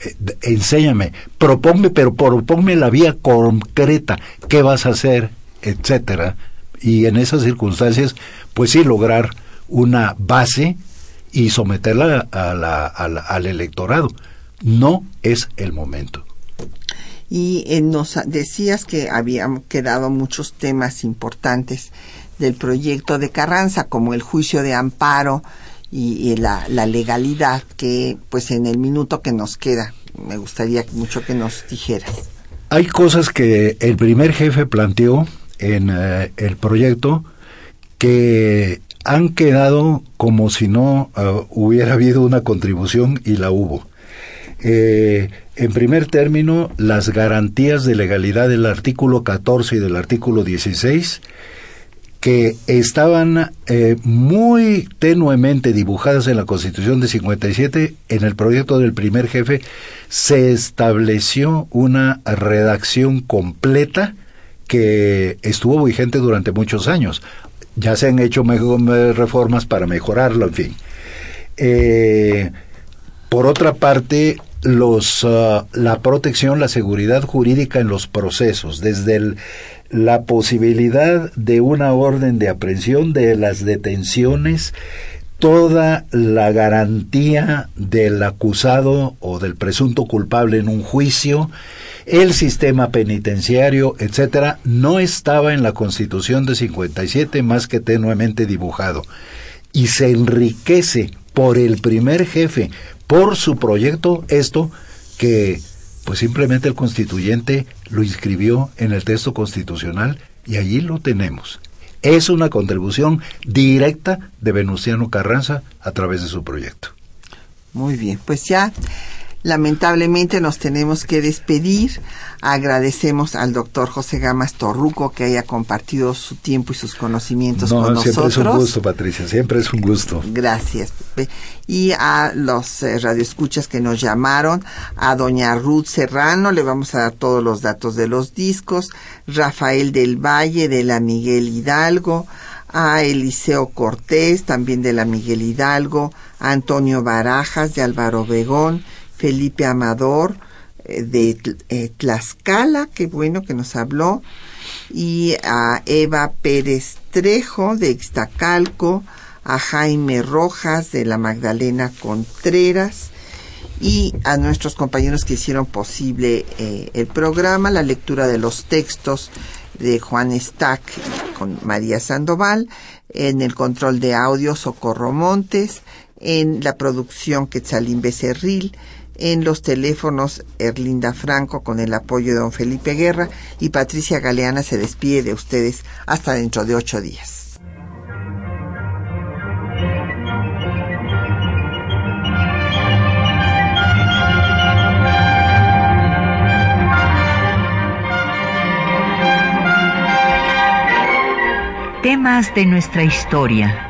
Eh, enséñame, proponme, pero proponme la vía concreta, qué vas a hacer, etcétera. Y en esas circunstancias, pues sí, lograr una base y someterla al electorado no es el momento. Y eh, nos decías que habían quedado muchos temas importantes del proyecto de Carranza, como el juicio de amparo y, la, legalidad, que pues en el minuto que nos queda, me gustaría mucho que nos dijeras. Hay cosas que el primer jefe planteó en eh, el proyecto que han quedado como si no ah, hubiera habido una contribución y la hubo. Eh, en primer término, las garantías de legalidad del artículo 14 y del artículo 16, que estaban eh, muy tenuemente dibujadas en la Constitución de 57, en el proyecto del primer jefe se estableció una redacción completa que estuvo vigente durante muchos años. Ya se han hecho reformas para mejorarlo, en fin. Eh, por otra parte, los, uh, la protección, la seguridad jurídica en los procesos, desde la posibilidad de una orden de aprehensión, de las detenciones, toda la garantía del acusado o del presunto culpable en un juicio, el sistema penitenciario, etcétera, no estaba en la Constitución de 57 más que tenuemente dibujado. Y se enriquece por el primer jefe, por su proyecto esto que pues simplemente el constituyente lo inscribió en el texto constitucional y allí lo tenemos. Es una contribución directa de Venustiano Carranza a través de su proyecto. Muy bien, pues ya Lamentablemente nos tenemos que despedir. Agradecemos al doctor José Gamas Torruco que haya compartido su tiempo y sus conocimientos con nosotros. Siempre es un gusto, Patricia, siempre es un gusto. Gracias. Y a los eh, radioescuchas que nos llamaron, a doña Ruth Serrano, le vamos a dar todos los datos de los discos, Rafael del Valle de la Miguel Hidalgo, a Eliseo Cortés, también de la Miguel Hidalgo, a Antonio Barajas de Álvaro Begón, Felipe Amador eh, de eh, Tlaxcala, qué bueno que nos habló, y a Eva Pérez Trejo de Ixtacalco, a Jaime Rojas de la Magdalena Contreras y a nuestros compañeros que hicieron posible eh, el programa, la lectura de los textos de Juan Stack con María Sandoval, en el control de audio Socorro Montes, en la producción Quetzalín Becerril, en los teléfonos Erlinda Franco con el apoyo de don Felipe Guerra y Patricia Galeana se despide de ustedes hasta dentro de ocho días. Temas de nuestra historia